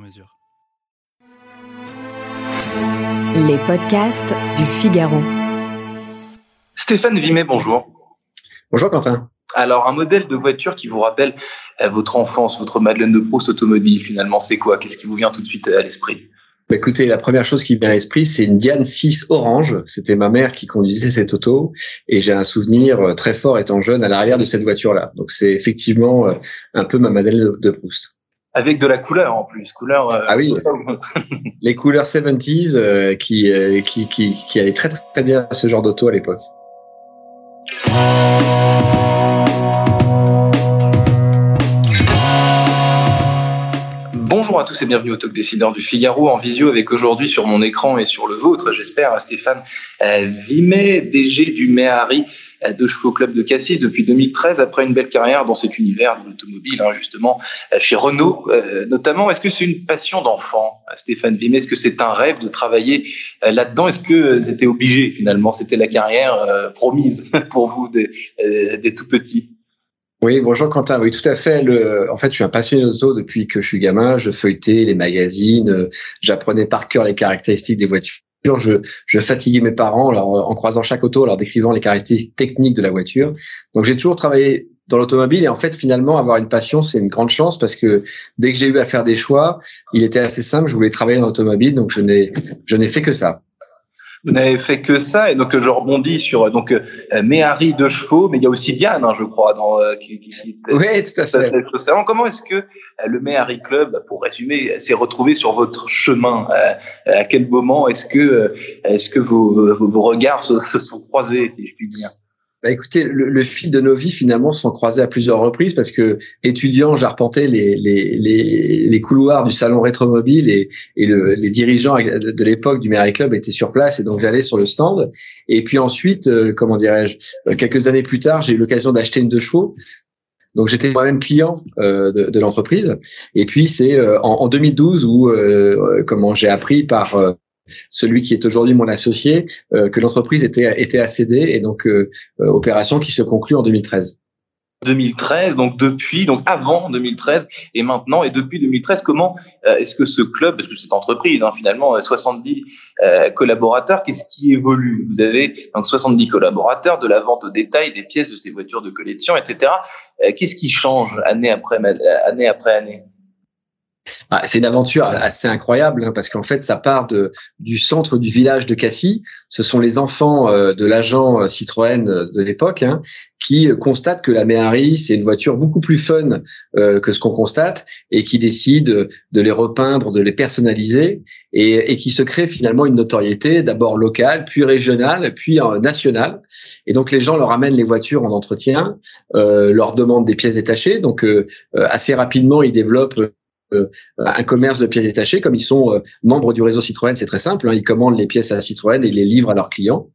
mesure. Les podcasts du Figaro. Stéphane Vimet, bonjour. Bonjour Quentin. Alors, un modèle de voiture qui vous rappelle euh, votre enfance, votre Madeleine de Proust automobile, finalement, c'est quoi? Qu'est-ce qui vous vient tout de suite à l'esprit? Bah, écoutez, la première chose qui me vient à l'esprit, c'est une Diane 6 orange. C'était ma mère qui conduisait cette auto et j'ai un souvenir euh, très fort étant jeune à l'arrière de cette voiture-là. Donc c'est effectivement euh, un peu ma Madeleine de- de Proust. Avec de la couleur en plus, couleur. euh, Ah oui. Les couleurs 70s euh, qui, euh, qui, qui, qui allaient très très bien à ce genre d'auto à l'époque. Bonjour à tous et bienvenue au Talk Décideur du Figaro en visio avec aujourd'hui sur mon écran et sur le vôtre, j'espère, Stéphane euh, Vimet, DG du Méhari euh, de Chevaux Club de Cassis depuis 2013 après une belle carrière dans cet univers de l'automobile, hein, justement, euh, chez Renault notamment. Est-ce que c'est une passion d'enfant, Stéphane Vimet? Est-ce que c'est un rêve de travailler là-dedans? Est-ce que c'était obligé finalement? C'était la carrière promise pour vous des tout petits? Oui, bonjour Quentin. Oui, tout à fait. Le, en fait, je suis un passionné d'auto depuis que je suis gamin. Je feuilletais les magazines, euh, j'apprenais par cœur les caractéristiques des voitures. Je, je fatiguais mes parents en leur- en croisant chaque auto, en leur décrivant les caractéristiques techniques de la voiture. Donc, j'ai toujours travaillé dans l'automobile et en fait, finalement, avoir une passion, c'est une grande chance parce que dès que j'ai eu à faire des choix, il était assez simple. Je voulais travailler dans l'automobile, donc je n'ai, je n'ai fait que ça. Vous n'avez fait que ça, et donc euh, je rebondis sur euh, donc euh, Méhari de chevaux, mais il y a aussi Diane, hein, je crois, dans euh, qui, qui, qui Oui, tout à fait. comment est-ce que euh, le Méhari Club, pour résumer, s'est retrouvé sur votre chemin Euh, À quel moment est-ce que euh, est-ce que vos, vos, vos regards se, se sont croisés, si je puis dire? Bah écoutez, le, le fil de nos vies finalement se sont croisés à plusieurs reprises parce que étudiant, j'arpentais les, les, les, les couloirs du salon rétromobile et, et le, les dirigeants de, l'époque du Mary Club étaient sur place et donc j'allais sur le stand. Et puis ensuite, euh, comment dirais-je, euh, quelques années plus tard, j'ai eu l'occasion d'acheter une deux chevaux. Donc j'étais moi-même client euh, de, de l'entreprise. Et puis c'est euh, en, en 2012 où euh, comment j'ai appris par euh, celui qui est aujourd'hui mon associé, euh, que l'entreprise était, était ACD et donc euh, euh, opération qui se conclut en 2013. 2013, donc depuis, donc avant 2013 et maintenant et depuis 2013, comment est-ce que ce club, parce que cette entreprise, hein, finalement, euh, 70 euh, collaborateurs, qu'est-ce qui évolue? Vous avez donc 70 collaborateurs, de la vente au détail, des pièces de ces voitures de collection, etc. Qu'est-ce qui change année après année après année? Ah, c'est une aventure assez incroyable hein, parce qu'en fait ça part de, du centre du village de Cassis. Ce sont les enfants euh, de l'agent euh, Citroën euh, de l'époque hein, qui constatent que la Méhari c'est une voiture beaucoup plus fun euh, que ce qu'on constate et qui décident de les repeindre, de les personnaliser et, et qui se crée finalement une notoriété d'abord locale, puis régionale, puis euh, nationale. Et donc les gens leur amènent les voitures en entretien, euh, leur demandent des pièces détachées. Donc assez rapidement ils développent un commerce de pièces détachées. Comme ils sont euh, membres du réseau Citroën, c'est très simple. Hein, ils commandent les pièces à Citroën et ils les livrent à leurs clients.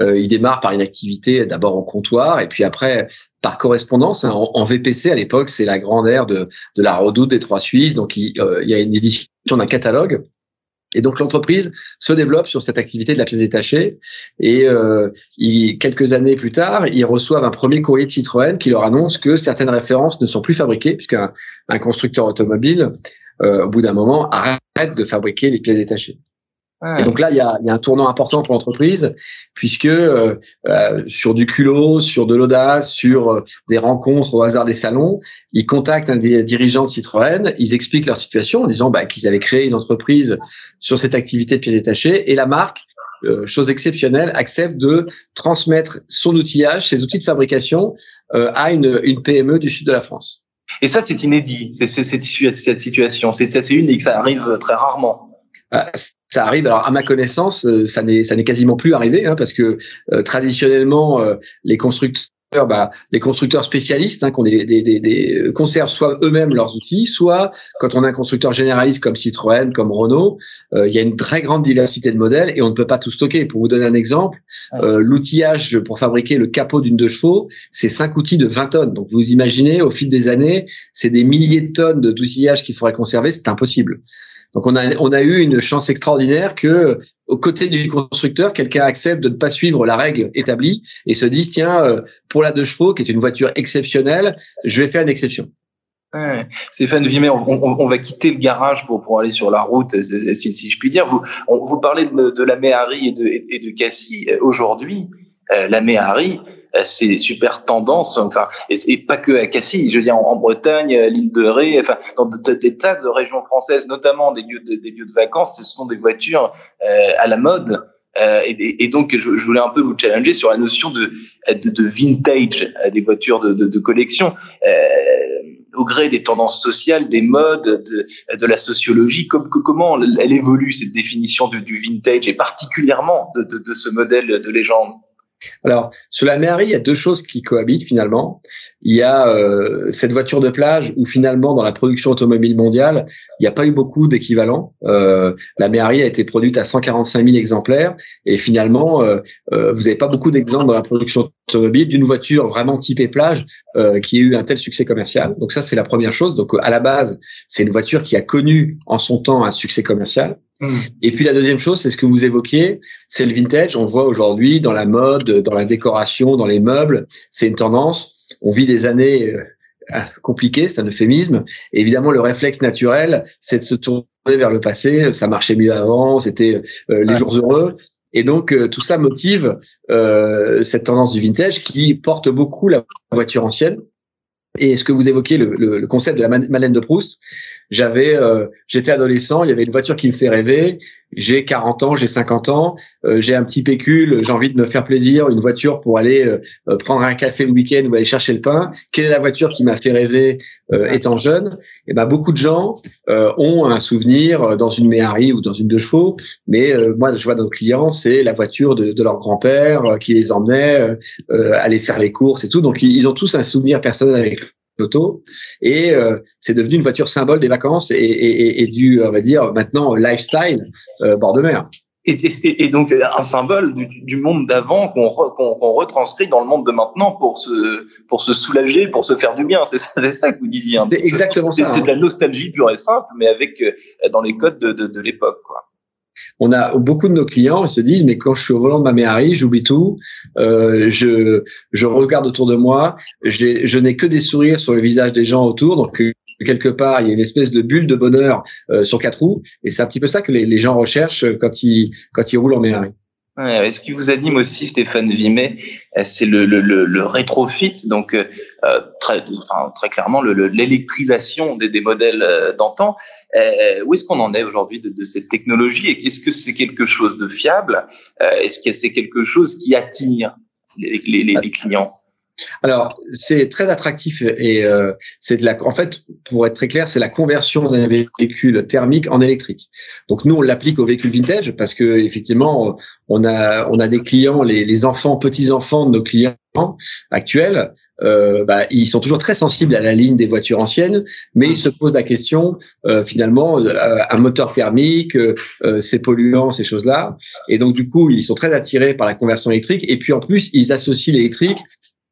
Euh, ils démarrent par une activité d'abord en comptoir et puis après par correspondance. hein, en, en VPC à l'époque, c'est la grande ère de, de la redoute des Trois Suisses. Donc il, euh, il y a une édition d'un catalogue. Et donc l'entreprise se développe sur cette activité de la pièce détachée. Et euh, quelques années plus tard, ils reçoivent un premier courrier de Citroën qui leur annonce que certaines références ne sont plus fabriquées, puisqu'un un constructeur automobile, euh, au bout d'un moment, arrête de fabriquer les pièces détachées. Et donc là, il y a, il y a un tournant important pour l'entreprise, puisque euh, euh, sur du culot, sur de l'audace, sur euh, des rencontres au hasard des salons, ils contactent un des dirigeants de Citroën, ils expliquent leur situation en disant bah, qu'ils avaient créé une entreprise sur cette activité de pièces détachées, et la marque, euh, chose exceptionnelle, accepte de transmettre son outillage, ses outils de fabrication, euh, à une, une PME du sud de la France. Et ça, c'est inédit. C'est c'est- cette, situa- cette situation. C'est assez unique. Ça arrive très rarement. Ça arrive. Alors, à ma connaissance, euh, ça n'est ça n'est quasiment plus arrivé, hein, parce que euh, traditionnellement, euh, les constructeurs bah, les constructeurs spécialistes, hein, qui ont des, des, des, des conservent soit eux-mêmes leurs outils, soit quand on a un constructeur généraliste comme Citroën, comme Renault, euh, il y a une très grande diversité de modèles et on ne peut pas tout stocker. Pour vous donner un exemple, euh, l'outillage pour fabriquer le capot d'une deux chevaux, c'est cinq outils de 20 tonnes. Donc vous imaginez, au fil des années, c'est des milliers de tonnes d'outillage qu'il faudrait conserver, c'est impossible. Donc on a eu une chance extraordinaire que aux côtés du constructeur, quelqu'un accepte de ne pas suivre la règle établie et se dise tiens euh, pour la deux chevaux qui est une voiture exceptionnelle, je vais faire une exception. Stéphane Vimet, on, va quitter le garage pour, aller sur la route, si, si je puis dire. Vous, parlez de, la Méhari et de, et de Cassis. Aujourd'hui, euh, la Méhari, euh, c'est super tendance, enfin, et, pas que à Cassis, je veux dire en, Bretagne, l'île de Ré, enfin, dans des tas de régions françaises, notamment des lieux de, des lieux de vacances, ce sont des voitures euh, à la mode. Euh, et, donc, je, je, voulais un peu vous challenger sur la notion de, de, de vintage des voitures de, de, collection. Euh, au gré des tendances sociales, des modes, de, de la sociologie, comme, comment elle évolue cette définition du vintage et particulièrement de, de, de ce modèle de légende? Alors, sur la Méhari, il y a deux choses qui cohabitent finalement. Il y a euh, cette voiture de plage où finalement, dans la production automobile mondiale, il n'y a pas eu beaucoup d'équivalents. Euh, la Méhari a été produite à 145 000 exemplaires et finalement, euh, euh, vous n'avez pas beaucoup d'exemples dans la production automobile d'une voiture vraiment typée plage qui ait eu un tel succès commercial. Donc ça, c'est la première chose. Donc à la base, c'est une voiture qui a connu en son temps un succès commercial. Mmh. Et puis la deuxième chose, c'est ce que vous évoquiez, c'est le vintage. On voit aujourd'hui dans la mode, dans la décoration, dans les meubles, c'est une tendance. On vit des années euh, ah, compliquées, c'est un euphémisme. Et évidemment, le réflexe naturel, c'est de se tourner vers le passé. Ça marchait mieux avant, c'était euh, les jours heureux. Et donc euh, tout ça motive cette tendance du vintage qui porte beaucoup la voiture ancienne. Et ce que vous évoquez, le, le, concept de la Madeleine de Proust, j'avais, euh, j'étais adolescent, il y avait une voiture qui me fait rêver. J'ai 40 ans, j'ai 50 ans, euh, j'ai un petit pécule, j'ai envie de me faire plaisir, une voiture pour aller euh, prendre un café le week-end ou aller chercher le pain. Quelle est la voiture qui m'a fait rêver étant jeune? Et eh ben beaucoup de gens ont un souvenir dans une Méhari ou dans une deux chevaux, mais moi je vois nos clients, c'est la voiture de, de leur grand-père qui les emmenait aller faire les courses et tout. Donc ils ont tous un souvenir personnel avec l'auto et euh, c'est devenu une voiture symbole des vacances et, et, et, du on va dire maintenant lifestyle euh, bord de mer. Et, et, donc un symbole du, du monde d'avant qu'on qu'on retranscrit dans le monde de maintenant pour se pour se soulager, pour se faire du bien. C'est ça, ça que vous disiez. C'est exactement ça. C'est de la nostalgie pure et simple, mais avec euh, dans les codes de, de, de l'époque, quoi on a beaucoup de nos clients se disent mais quand je suis au volant de ma Méhari, j'oublie tout, euh, je je regarde autour de moi, je n'ai que des sourires sur le visage des gens autour, donc euh, quelque part il y a une espèce de bulle de bonheur euh, sur quatre roues et c'est un petit peu ça que les, les gens recherchent quand ils quand ils roulent en Méhari. Ouais, ce qui vous anime aussi, Stéphane Vimet, euh, c'est le, le, le, le, rétrofit, donc euh, euh très, enfin, très clairement l'électrisation des, des, modèles euh, d'antan. Euh, où est-ce qu'on en est aujourd'hui de, de, cette technologie et est-ce que c'est quelque chose de fiable? Est-ce que c'est quelque chose qui attire les, les, les clients? Alors, c'est très attractif et euh, c'est de la. En fait, pour être très clair, c'est la conversion d'un véhicule thermique en électrique. Donc nous, on l'applique aux véhicules vintage parce que effectivement, on a on a des clients, les, les enfants, petits enfants de nos clients actuels. Euh, bah, ils sont toujours très sensibles à la ligne des voitures anciennes, mais ils se posent la question euh, finalement euh, un moteur thermique, euh, c'est polluant, ces choses-là, et donc du coup ils sont très attirés par la conversion électrique. Et puis en plus ils associent l'électrique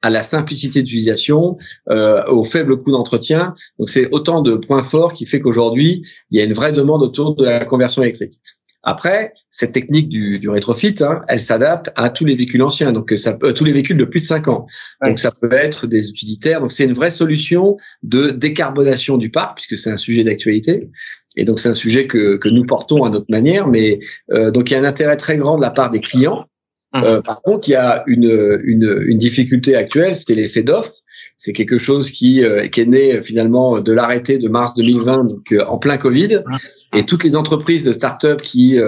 à la simplicité d'utilisation, euh, au faible coût d'entretien. Donc c'est autant de points forts qui fait qu'aujourd'hui il y a une vraie demande autour de la conversion électrique. Après, cette technique du, du rétrofit, hein, elle s'adapte à tous les véhicules anciens, donc ça peut, tous les véhicules de plus de 5 ans. Donc ça peut être des utilitaires. Donc c'est une vraie solution de décarbonation du parc, puisque c'est un sujet d'actualité. Et donc c'est un sujet que, que nous portons à notre manière, mais euh, donc il y a un intérêt très grand de la part des clients Mmh. Euh, par contre, il y a une, une, une difficulté actuelle, c'est l'effet d'offre. C'est quelque chose qui, euh, qui est né finalement de l'arrêté de mars 2020, donc euh, en plein Covid. Mmh. Et toutes les entreprises de start-up qui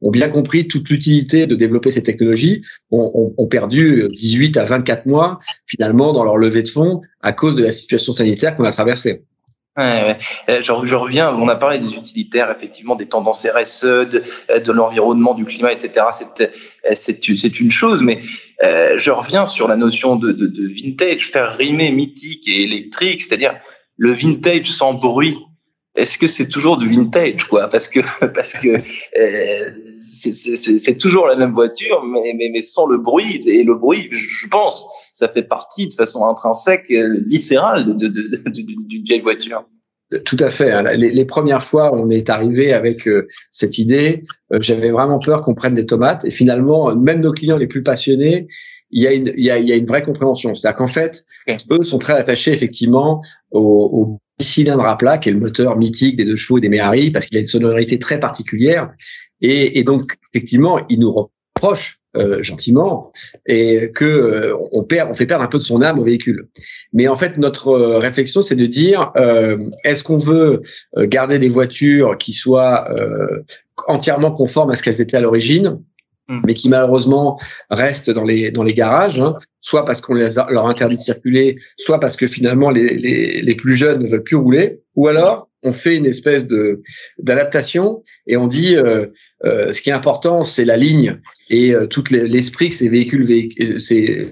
ont bien compris toute l'utilité de développer ces technologies ont, ont, ont, perdu 18 à 24 mois finalement dans leur levée de fonds à cause de la situation sanitaire qu'on a traversée. Ouais. Je, reviens, on a parlé des utilitaires, effectivement, des tendances RSE, de, de l'environnement, du climat, etc. C'est une chose, mais euh, je reviens sur la notion de, de, de, vintage, faire rimer mythique et électrique, c'est-à-dire le vintage sans bruit. Est-ce que c'est toujours du vintage, quoi? Parce que parce que euh, c'est toujours la même voiture, mais, mais, mais sans le bruit. Et le bruit, je pense, ça fait partie de façon intrinsèque, euh, viscérale d'une vieille voiture. Tout à fait. Hein. Les, les, premières fois, on est arrivé avec euh, cette idée. Euh, j'avais vraiment peur qu'on prenne des tomates. Et finalement, même nos clients les plus passionnés, il y a une, il y a, il y a une vraie compréhension. C'est-à-dire qu'en fait, eux sont très attachés effectivement au, au cylindre à plat, qui est le moteur mythique des deux chevaux et des Méhari, parce qu'il a une sonorité très particulière. Et, et donc, effectivement, ils nous reprochent euh, gentiment et que euh, on perd, on fait perdre un peu de son âme au véhicule. Mais en fait, notre euh, réflexion, c'est de dire euh, est-ce qu'on veut garder des voitures qui soient entièrement conformes à ce qu'elles étaient à l'origine. Mais qui malheureusement restent dans les dans les garages, hein, soit parce qu'on leur interdit de circuler, soit parce que finalement les, les, les plus jeunes ne veulent plus rouler, ou alors on fait une espèce de d'adaptation et on dit euh, euh, ce qui est important c'est la ligne. Et euh, tout l'esprit que ces véhicules véhicules ces,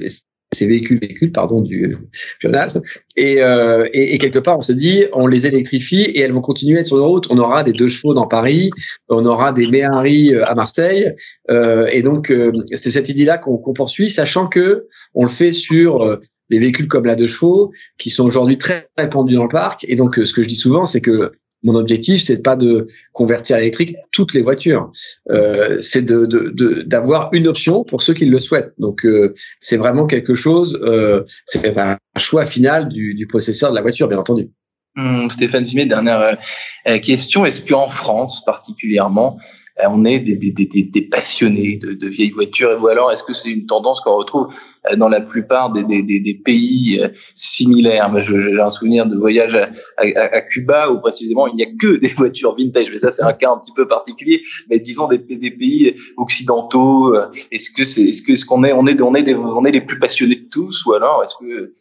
ces véhicules véhicules pardon du pionasme et, euh, et, et, quelque part on se dit on les électrifie et elles vont continuer à être sur nos routes. On aura des deux chevaux dans Paris on aura des Méhari à Marseille. Et donc c'est cette idée là qu'on poursuit sachant que on le fait sur des véhicules comme la deux chevaux qui sont aujourd'hui très répandus dans le parc. Et donc, euh, ce que je dis souvent, c'est que mon objectif, c'est pas de convertir à l'électrique toutes les voitures, euh, c'est de, d'avoir une option pour ceux qui le souhaitent. Donc, euh, c'est vraiment quelque chose, euh, c'est un choix final du, du possesseur de la voiture, bien entendu. Hum, Stéphane Fimet, dernière euh, question. Est-ce qu'en France particulièrement, on est des, des, des, des passionnés de, de, vieilles voitures. Ou alors est-ce que c'est une tendance qu'on retrouve euh, dans la plupart des, pays euh, similaires? J'ai un souvenir de voyage à, à, Cuba où précisément il n'y a que des voitures vintage, mais ça c'est un cas un petit peu particulier. Mais disons des, pays occidentaux, est-ce que c'est est-ce que ce qu'on est on est on est on est les plus passionnés de tous? Ou alors est-ce que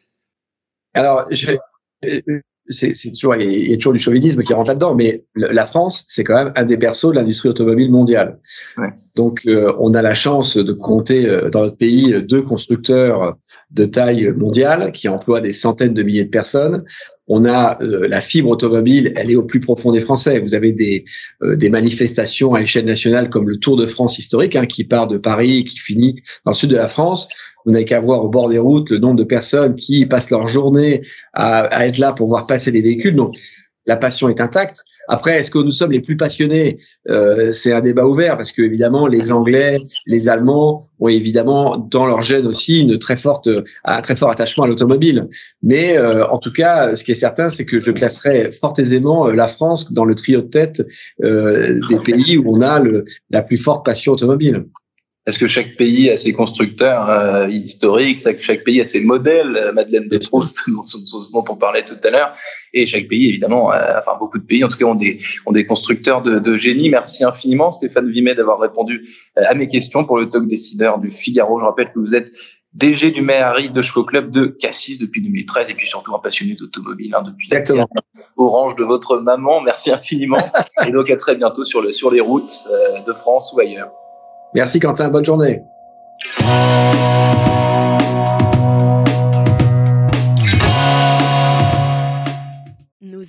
alors je c'est toujours il y, a toujours du chauvinisme qui rentre là-dedans, mais la France, c'est quand même un des berceaux de l'industrie automobile mondiale. Ouais. Donc, euh, on a la chance de compter euh, dans notre pays deux constructeurs de taille mondiale qui emploient des centaines de milliers de personnes. On a euh, la fibre automobile, elle est au plus profond des Français. Vous avez des, des manifestations à l'échelle nationale comme le Tour de France historique, hein, qui part de Paris et qui finit dans le sud de la France. Vous n'avez qu'à voir au bord des routes le nombre de personnes qui passent leur journée à, à être là pour voir passer des véhicules. Donc, la passion est intacte. Après, est-ce que nous sommes les plus passionnés? Euh, C'est un débat ouvert parce que évidemment, les Anglais, les Allemands ont évidemment dans leur gène aussi une très forte, un très fort attachement à l'automobile. Mais euh, en tout cas, ce qui est certain, c'est que je classerai fort aisément euh, la France dans le trio de tête euh, des pays où on a le, la plus forte passion automobile. Est-ce que chaque pays a ses constructeurs euh, historiques, chaque pays a ses modèles, euh, Madeleine de Proust, dont, dont, on parlait tout à l'heure, et chaque pays, évidemment, euh, enfin beaucoup de pays, en tout cas, ont des, ont des constructeurs de, de génie. Merci infiniment, Stéphane Vimet, d'avoir répondu à mes questions pour le talk décideur du Figaro. Je rappelle que vous êtes DG du Méhari de Chevaux Club de Cassis depuis 2013 et puis surtout un passionné d'automobile hein, depuis Exactement. Orange de votre maman. Merci infiniment et donc à très bientôt sur, le, sur les routes de France ou ailleurs. Merci Quentin, bonne journée.